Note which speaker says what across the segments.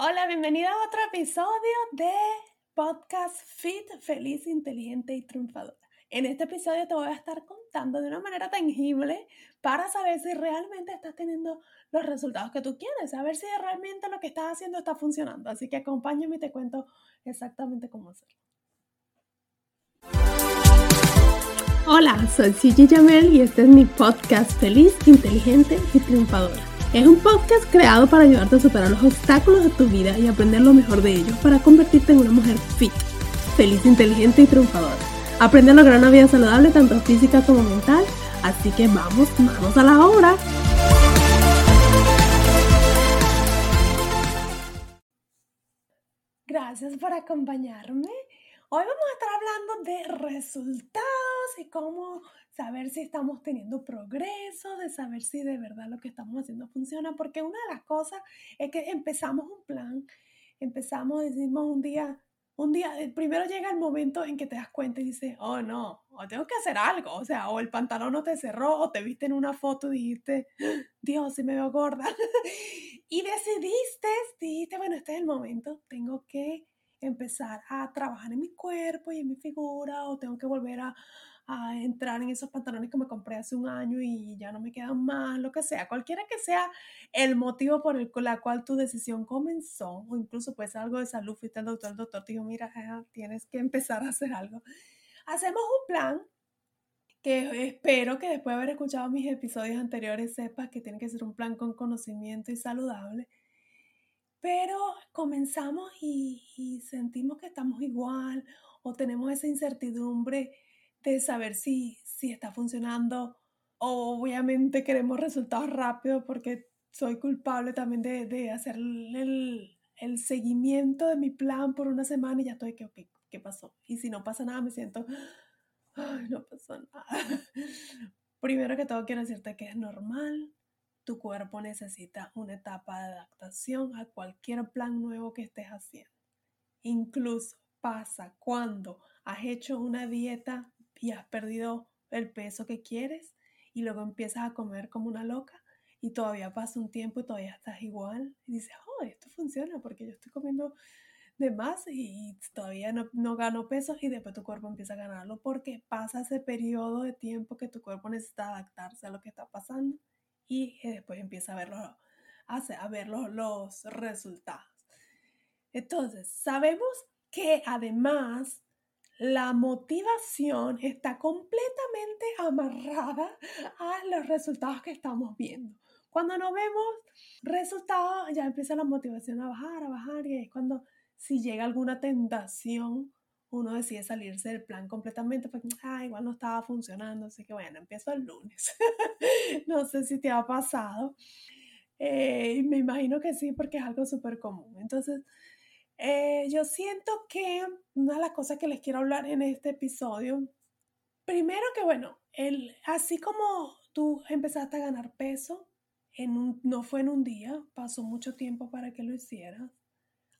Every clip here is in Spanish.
Speaker 1: Hola, bienvenida a otro episodio de Podcast Fit, feliz, inteligente y triunfadora. En este episodio te voy a estar contando de una manera tangible para saber si realmente estás teniendo los resultados que tú quieres, saber si realmente lo que estás haciendo está funcionando. Así que acompáñame y te cuento exactamente cómo hacerlo. Hola, soy Gigi Jamel y este es mi podcast Feliz, Inteligente y Triunfadora. Es un podcast creado para ayudarte a superar los obstáculos de tu vida y aprender lo mejor de ellos para convertirte en una mujer fit, feliz, inteligente y triunfadora. Aprende a lograr una vida saludable tanto física como mental, así que vamos, vamos a la obra. Gracias por acompañarme. Hoy vamos a estar hablando de resultados y cómo saber si estamos teniendo progreso, de saber si de verdad lo que estamos haciendo funciona, porque una de las cosas es que empezamos un plan, empezamos, decimos un día, un día, primero llega el momento en que te das cuenta y dices, oh no, o tengo que hacer algo, o sea, o el pantalón no te cerró, o te viste en una foto y dijiste, Dios, si me veo gorda, y decidiste, dijiste, bueno, este es el momento, tengo que empezar a trabajar en mi cuerpo y en mi figura o tengo que volver a, entrar en esos pantalones que me compré hace un año y ya no me quedan más, lo que sea, cualquiera que sea el motivo por el la cual tu decisión comenzó o incluso pues algo de salud, fuiste al doctor, el doctor te dijo, mira, tienes que empezar a hacer algo. Hacemos un plan que espero que después de haber escuchado mis episodios anteriores sepas que tiene que ser un plan con conocimiento y saludable pero comenzamos y, sentimos que estamos igual o tenemos esa incertidumbre de saber si, si está funcionando. Obviamente queremos resultados rápidos porque soy culpable también de, de hacer el, el, seguimiento de mi plan por una semana y ya estoy que, ¿qué pasó? Y si no pasa nada, me siento, ay, no pasó nada. Primero que todo, quiero decirte que es normal, tu cuerpo necesita una etapa de adaptación a cualquier plan nuevo que estés haciendo. Incluso pasa cuando has hecho una dieta y has perdido el peso que quieres y luego empiezas a comer como una loca y todavía pasa un tiempo y todavía estás igual y dices, oh, esto funciona porque yo estoy comiendo de más y todavía no, no gano peso y después tu cuerpo empieza a ganarlo porque pasa ese periodo de tiempo que tu cuerpo necesita adaptarse a lo que está pasando y después empieza a ver, los, a ver los, resultados. Entonces, sabemos que además la motivación está completamente amarrada a los resultados que estamos viendo. Cuando no vemos resultados, ya empieza la motivación a bajar, a bajar, y es cuando si llega alguna tentación uno decide salirse del plan completamente porque, ah, igual no estaba funcionando, así que bueno, empiezo el lunes. no sé si te ha pasado. Eh, me imagino que sí, porque es algo súper común. Entonces, eh, yo siento que una de las cosas que les quiero hablar en este episodio, primero que bueno, el, así como tú empezaste a ganar peso, en un, no fue en un día, pasó mucho tiempo para que lo hicieras.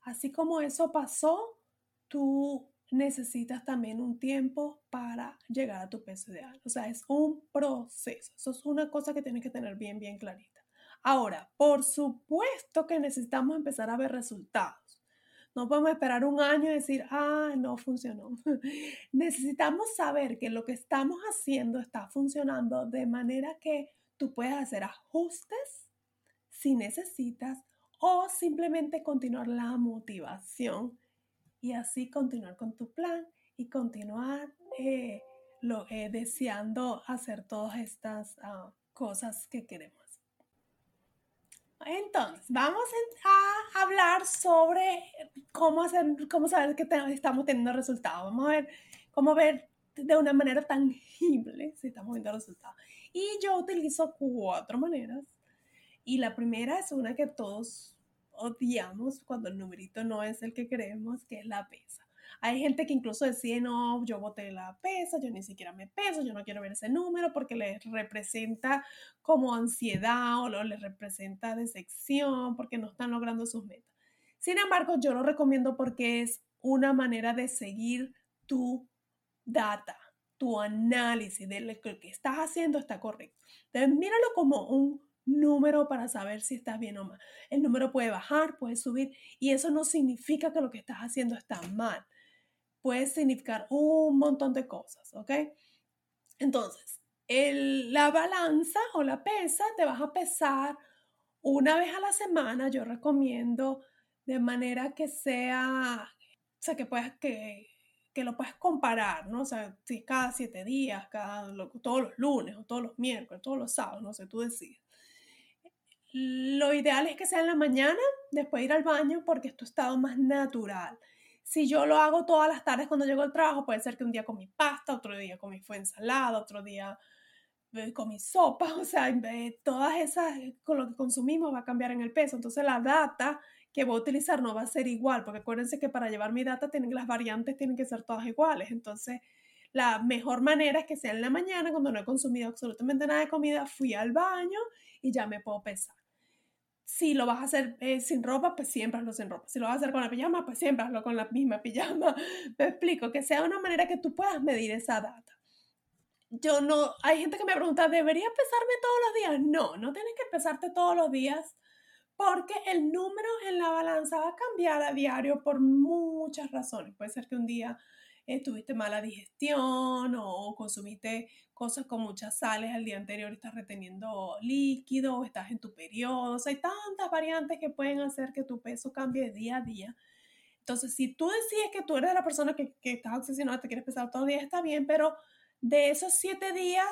Speaker 1: Así como eso pasó, tú necesitas también un tiempo para llegar a tu peso ideal. O sea, es un proceso. Eso es una cosa que tienes que tener bien, bien clarita. Ahora, por supuesto que necesitamos empezar a ver resultados. No podemos esperar un año y decir, ah, no funcionó. necesitamos saber que lo que estamos haciendo está funcionando de manera que tú puedes hacer ajustes si necesitas o simplemente continuar la motivación y así continuar con tu plan y continuar eh, lo, eh, deseando hacer todas estas ah, cosas que queremos. Entonces, vamos a hablar sobre cómo, hacer, cómo saber que estamos teniendo resultados. Vamos a ver cómo ver de una manera tangible si estamos viendo resultados. Y yo utilizo cuatro maneras. Y la primera es una que todos odiamos cuando el numerito no es el que queremos, que es la pesa. Hay gente que incluso decide, no, yo boté la pesa, yo ni siquiera me peso, yo no quiero ver ese número porque les representa como ansiedad o les representa decepción porque no están logrando sus metas. Sin embargo, yo lo recomiendo porque es una manera de seguir tu data, tu análisis de lo que estás haciendo está correcto. Entonces, míralo como un número para saber si estás bien o mal. El número puede bajar, puede subir y eso no significa que lo que estás haciendo está mal. Puede significar un montón de cosas, ¿ok? Entonces, la balanza o la pesa te vas a pesar una vez a la semana. Yo recomiendo de manera que sea, o sea, que puedas, que, que lo puedes comparar, ¿no? O sea, si cada siete días, cada, todos los lunes o todos los miércoles, todos los sábados, no sé, tú decides. Lo ideal es que sea en la mañana, después de ir al baño, porque es tu estado más natural. Si yo lo hago todas las tardes cuando llego al trabajo, puede ser que un día con mi pasta, otro día con mi fue ensalada, otro día eh, con mi sopa, o sea, todas esas, eh, con lo que consumimos va a cambiar en el peso. Entonces la data que voy a utilizar no va a ser igual, porque acuérdense que para llevar mi data tienen, las variantes tienen que ser todas iguales. Entonces la mejor manera es que sea en la mañana, cuando no he consumido absolutamente nada de comida, fui al baño y ya me puedo pesar. Si lo vas a hacer eh, sin ropa, pues siempre hazlo sin ropa. Si lo vas a hacer con la pijama, pues siempre hazlo con la misma pijama. Me explico, que sea una manera que tú puedas medir esa data. Yo no, hay gente que me pregunta, ¿debería pesarme todos los días? No, no tienes que pesarte todos los días porque el número en la balanza va a cambiar a diario por muchas razones. Puede ser que un día eh, tuviste mala digestión o consumiste cosas con muchas sales al día anterior estás reteniendo líquido o estás en tu periodo. O sea, hay tantas variantes que pueden hacer que tu peso cambie día a día. Entonces, si tú decides que tú eres la persona que, que estás obsesionada, te quieres pesar todos los días, está bien, pero de esos siete días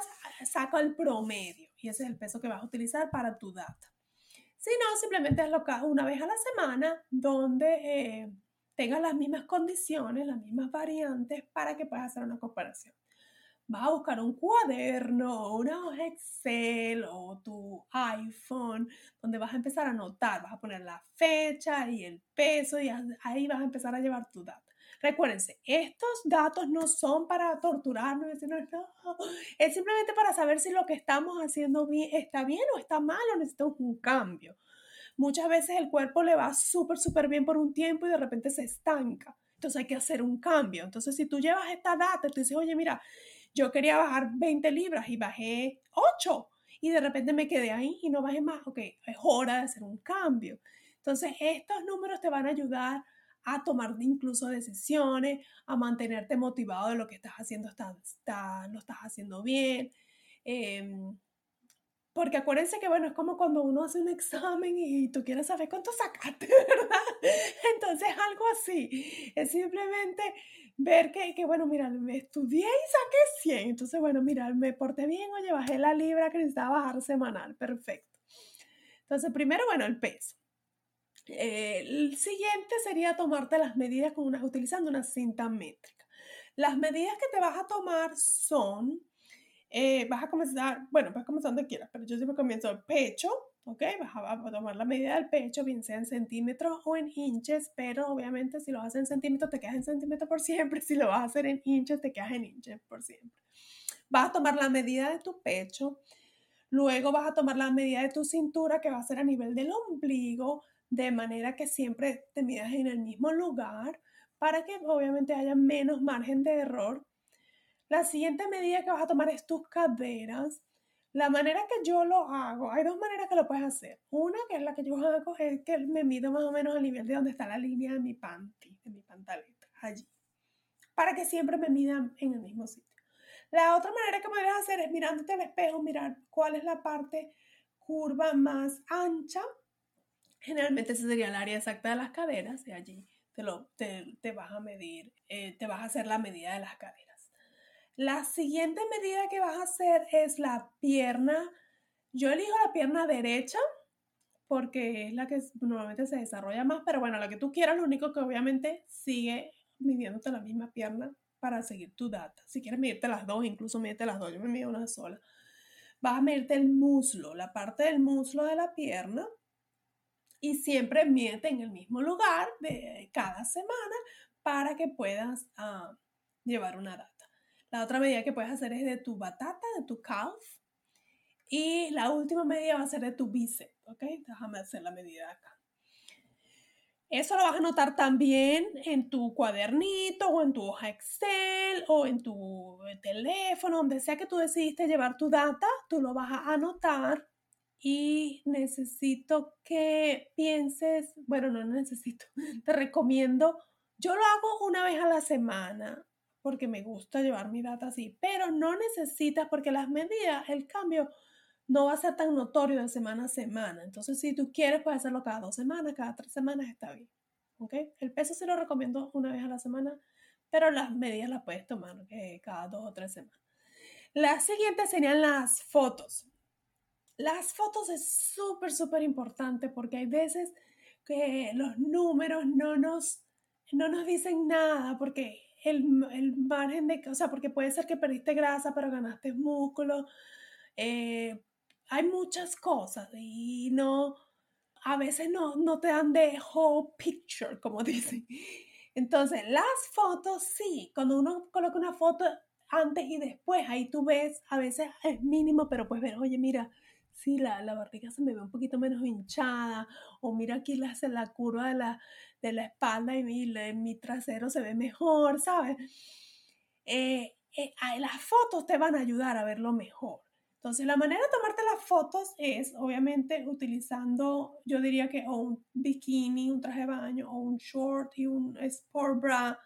Speaker 1: saca el promedio y ese es el peso que vas a utilizar para tu data. Si no, simplemente es lo que una vez a la semana donde eh, tengas las mismas condiciones, las mismas variantes para que puedas hacer una comparación. Vas a buscar un cuaderno, una hoja Excel o tu iPhone, donde vas a empezar a anotar, vas a poner la fecha y el peso y ahí vas a empezar a llevar tu data. Recuérdense, estos datos no son para torturarnos, es simplemente para saber si lo que estamos haciendo está bien o está mal o necesitamos un cambio. Muchas veces el cuerpo le va súper, súper bien por un tiempo y de repente se estanca. Entonces hay que hacer un cambio. Entonces si tú llevas esta data, tú dices, oye, mira, yo quería bajar 20 libras y bajé 8 y de repente me quedé ahí y no bajé más. Ok, es hora de hacer un cambio. Entonces estos números te van a ayudar a tomar incluso decisiones, a mantenerte motivado de lo que estás haciendo, está, está, lo estás haciendo bien. Em, porque acuérdense que, bueno, es como cuando uno hace un examen y tú quieres saber cuánto sacaste, ¿verdad? Entonces, algo así. Es simplemente ver que, que, bueno, mira, me estudié y saqué 100. Entonces, bueno, mira, me porté bien, oye, bajé la libra que necesitaba bajar semanal. Perfecto. Entonces, primero, bueno, el peso. el siguiente sería tomarte las medidas con una, utilizando una cinta métrica. Las medidas que te vas a tomar son eh, vas a comenzar, bueno, a comenzar donde quieras, pero yo siempre comienzo el pecho, ¿ok? Vas a, tomar la medida del pecho, bien sea en centímetros o en inches, pero obviamente si lo haces en centímetros te quedas en centímetros por siempre, si lo vas a hacer en inches te quedas en inches por siempre. Vas a tomar la medida de tu pecho, luego vas a tomar la medida de tu cintura que va a ser a nivel del ombligo, de manera que siempre te midas en el mismo lugar para que obviamente haya menos margen de error la siguiente medida que vas a tomar es tus caderas. La manera que yo lo hago, hay dos maneras que lo puedes hacer. Una, que es la que yo hago, es que me mido más o menos al nivel de donde está la línea de mi panty, de mi pantaleta, allí. Para que siempre me midan en el mismo sitio. La otra manera que podrías hacer es mirándote al espejo, mirar cuál es la parte curva más ancha. Generalmente ese sería el área exacta de las caderas y allí te, lo, te, vas a medir, eh, te vas a hacer la medida de las caderas. La siguiente medida que vas a hacer es la pierna. Yo elijo la pierna derecha porque es la que normalmente se desarrolla más, pero bueno, la que tú quieras, lo único que obviamente sigue midiéndote la misma pierna para seguir tu data. Si quieres medirte las dos, incluso medirte las dos, yo me mido una sola. Vas a medirte el muslo, la parte del muslo de la pierna y siempre mídete en el mismo lugar de cada semana para que puedas ah, llevar una data. La otra medida que puedes hacer es de tu batata, de tu calf. Y la última medida va a ser de tu bíceps, ¿ok? Déjame hacer la medida acá. Eso lo vas a anotar también en tu cuadernito o en tu hoja Excel o en tu teléfono, donde sea que tú decidiste llevar tu data, tú lo vas a anotar y necesito que pienses, bueno, no necesito, te recomiendo, yo lo hago una vez a la semana porque me gusta llevar mi data así, pero no necesitas porque las medidas, el cambio no va a ser tan notorio de semana a semana. Entonces, si tú quieres, puedes hacerlo cada dos semanas, cada tres semanas, está bien. ¿Ok? El peso se lo recomiendo una vez a la semana, pero las medidas las puedes tomar cada dos o tres semanas. Las siguientes serían las fotos. Las fotos es súper, súper importante porque hay veces que los números no nos, no nos dicen nada porque el, el, margen de, o sea, porque puede ser que perdiste grasa pero ganaste músculo. Eh, hay muchas cosas y no, a veces no, no te dan de whole picture, como dicen. Entonces, las fotos sí, cuando uno coloca una foto antes y después, ahí tú ves, a veces es mínimo, pero puedes ver, oye, mira, sí, la, la barriga se me ve un poquito menos hinchada, o mira aquí la, la curva de la, de la espalda y mi, mi trasero se ve mejor, ¿sabes? Eh, eh, las fotos te van a ayudar a verlo mejor. Entonces, la manera de tomarte las fotos es, obviamente, utilizando, yo diría que o un bikini, un traje de baño, o un short y un sport bra,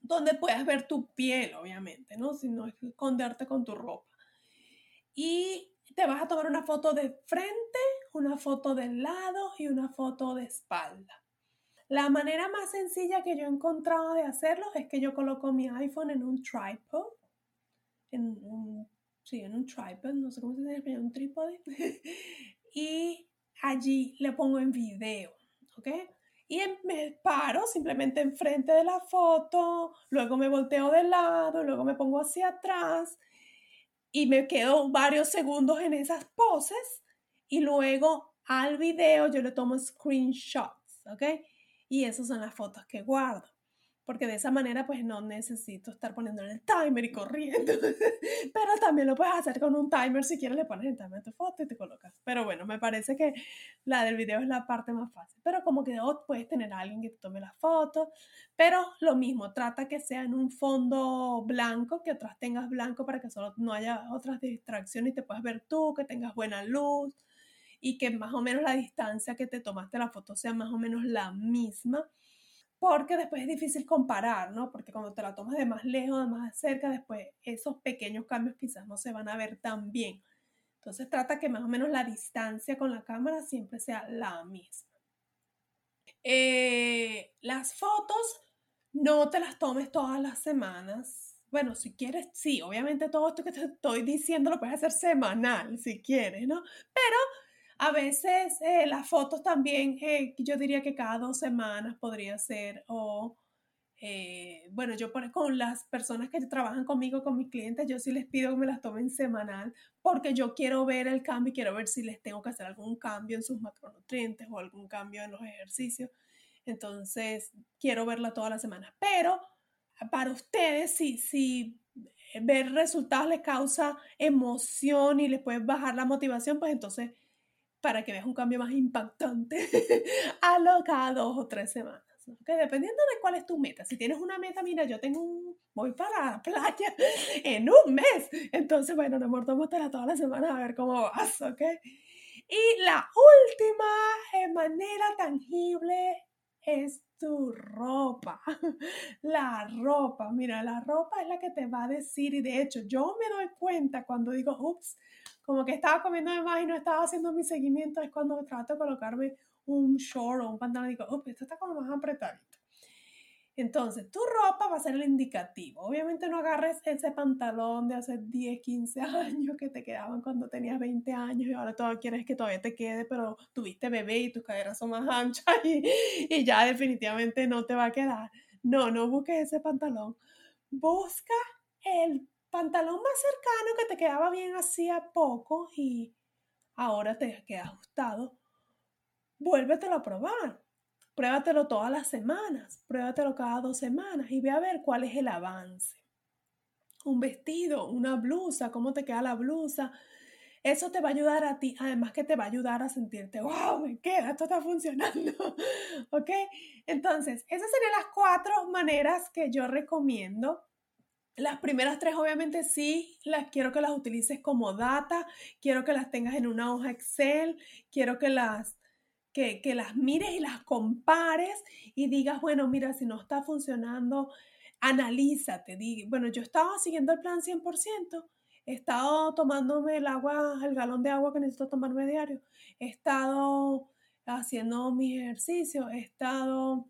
Speaker 1: donde puedas ver tu piel, obviamente, ¿no? Si no es esconderte con tu ropa. Y te vas a tomar una foto de frente, una foto del lado y una foto de espalda. La manera más sencilla que yo he encontrado de hacerlo es que yo coloco mi iPhone en un tripod, en un sí, en un tripod, no sé cómo se dice en un trípode, y allí le pongo en video, ¿ok? Y me paro simplemente enfrente de la foto, luego me volteo de lado, luego me pongo hacia atrás y me quedo varios segundos en esas poses y luego al video yo le tomo screenshots, ¿ok? Y esas son las fotos que guardo porque de esa manera pues no necesito estar poniendo el timer y corriendo. Pero también lo puedes hacer con un timer, si quieres le pones el timer a tu foto y te colocas. Pero bueno, me parece que la del video es la parte más fácil. Pero como que oh, puedes tener a alguien que te tome la foto, pero lo mismo, trata que sea en un fondo blanco, que otras tengas blanco para que solo no haya otras distracciones y te puedas ver tú, que tengas buena luz y que más o menos la distancia que te tomaste la foto sea más o menos la misma porque después es difícil comparar, ¿no? Porque cuando te la tomas de más lejos, de más cerca, después esos pequeños cambios quizás no se van a ver tan bien. Entonces trata que más o menos la distancia con la cámara siempre sea la misma. Eh, las fotos no te las tomes todas las semanas. Bueno, si quieres, sí, obviamente todo esto que te estoy diciendo lo puedes hacer semanal, si quieres, ¿no? Pero a veces eh, las fotos también, eh, yo diría que cada dos semanas podría ser, o eh, bueno, yo con las personas que trabajan conmigo, con mis clientes, yo sí les pido que me las tomen semanal, porque yo quiero ver el cambio y quiero ver si les tengo que hacer algún cambio en sus macronutrientes o algún cambio en los ejercicios. Entonces, quiero verla todas las semanas. Pero para ustedes, si, si ver resultados les causa emoción y les puede bajar la motivación, pues entonces para que veas un cambio más impactante a lo cada dos o tres semanas. ¿okay? Dependiendo de cuál es tu meta. Si tienes una meta, mira, yo tengo un, voy para la playa en un mes. Entonces, bueno, nos mordamos toda la semana a ver cómo vas, ¿ok? Y la última manera tangible es tu ropa. La ropa, mira, la ropa es la que te va a decir y de hecho yo me doy cuenta cuando digo, ups, como que estaba comiendo de más y no estaba haciendo mi seguimiento, es cuando trato de colocarme un short o un pantalón y digo, oh, esto está como más apretadito. Entonces, tu ropa va a ser el indicativo. Obviamente no agarres ese pantalón de hace 10, 15 años que te quedaban cuando tenías 20 años y ahora todavía quieres que todavía te quede, pero tuviste bebé y tus caderas son más anchas y, y ya definitivamente no te va a quedar. No, no busques ese pantalón. Busca el pantalón más cercano que te quedaba bien hacía poco y ahora te queda ajustado, vuélvetelo a probar. Pruébatelo todas las semanas, pruébatelo cada dos semanas y ve a ver cuál es el avance. Un vestido, una blusa, cómo te queda la blusa. Eso te va a ayudar a ti, además que te va a ayudar a sentirte, wow, me queda, esto está funcionando. ¿Ok? Entonces, esas serían las cuatro maneras que yo recomiendo las primeras tres obviamente sí, las quiero que las utilices como data, quiero que las tengas en una hoja Excel, quiero que las, que, que las mires y las compares y digas, bueno, mira, si no está funcionando, analízate. bueno, yo estaba siguiendo el plan 100%, he estado tomándome el agua, el galón de agua que necesito tomarme diario, he estado haciendo mi ejercicio, he estado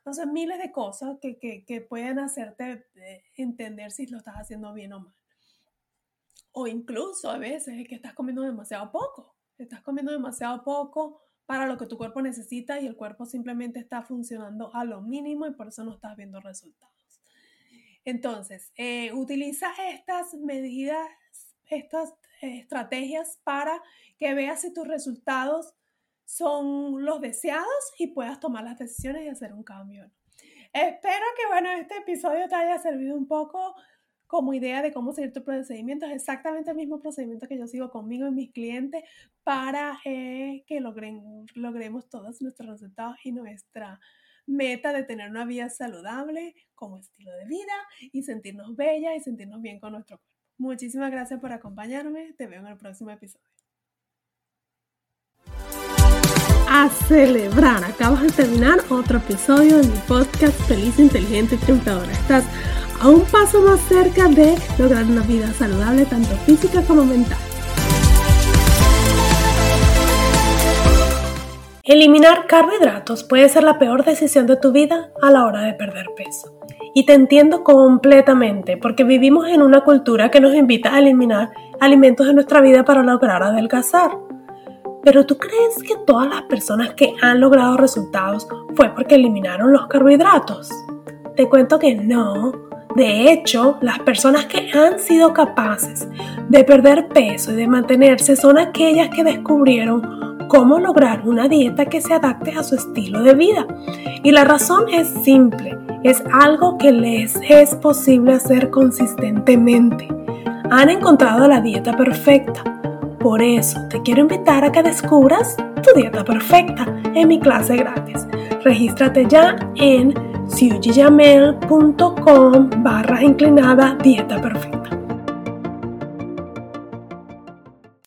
Speaker 1: entonces, miles de cosas que, que, pueden hacerte eh, entender si lo estás haciendo bien o mal. O incluso a veces es que estás comiendo demasiado poco. Estás comiendo demasiado poco para lo que tu cuerpo necesita y el cuerpo simplemente está funcionando a lo mínimo y por eso no estás viendo resultados. Entonces, eh, utiliza estas medidas, estas estrategias para que veas si tus resultados son los deseados y puedas tomar las decisiones y hacer un cambio. Espero que, bueno, este episodio te haya servido un poco como idea de cómo seguir tu procedimiento. Es exactamente el mismo procedimiento que yo sigo conmigo y mis clientes para eh, que logren, logremos todos nuestros resultados y nuestra meta de tener una vida saludable como estilo de vida y sentirnos bellas y sentirnos bien con nuestro cuerpo. Muchísimas gracias por acompañarme. Te veo en el próximo episodio. A celebrar. Acabas de terminar otro episodio de mi podcast Feliz, Inteligente y Triunfadora. Estás a un paso más cerca de lograr una vida saludable, tanto física como mental. Eliminar carbohidratos puede ser la peor decisión de tu vida a la hora de perder peso. Y te entiendo completamente, porque vivimos en una cultura que nos invita a eliminar alimentos de nuestra vida para lograr adelgazar. Pero ¿tú crees que todas las personas que han logrado resultados fue porque eliminaron los carbohidratos? Te cuento que no. De hecho, las personas que han sido capaces de perder peso y de mantenerse son aquellas que descubrieron cómo lograr una dieta que se adapte a su estilo de vida. Y la razón es simple, es algo que les es posible hacer consistentemente. Han encontrado la dieta perfecta por eso te quiero invitar a que descubras tu dieta perfecta en mi clase gratis. Regístrate ya en siujiyamel.com barra inclinada dieta perfecta.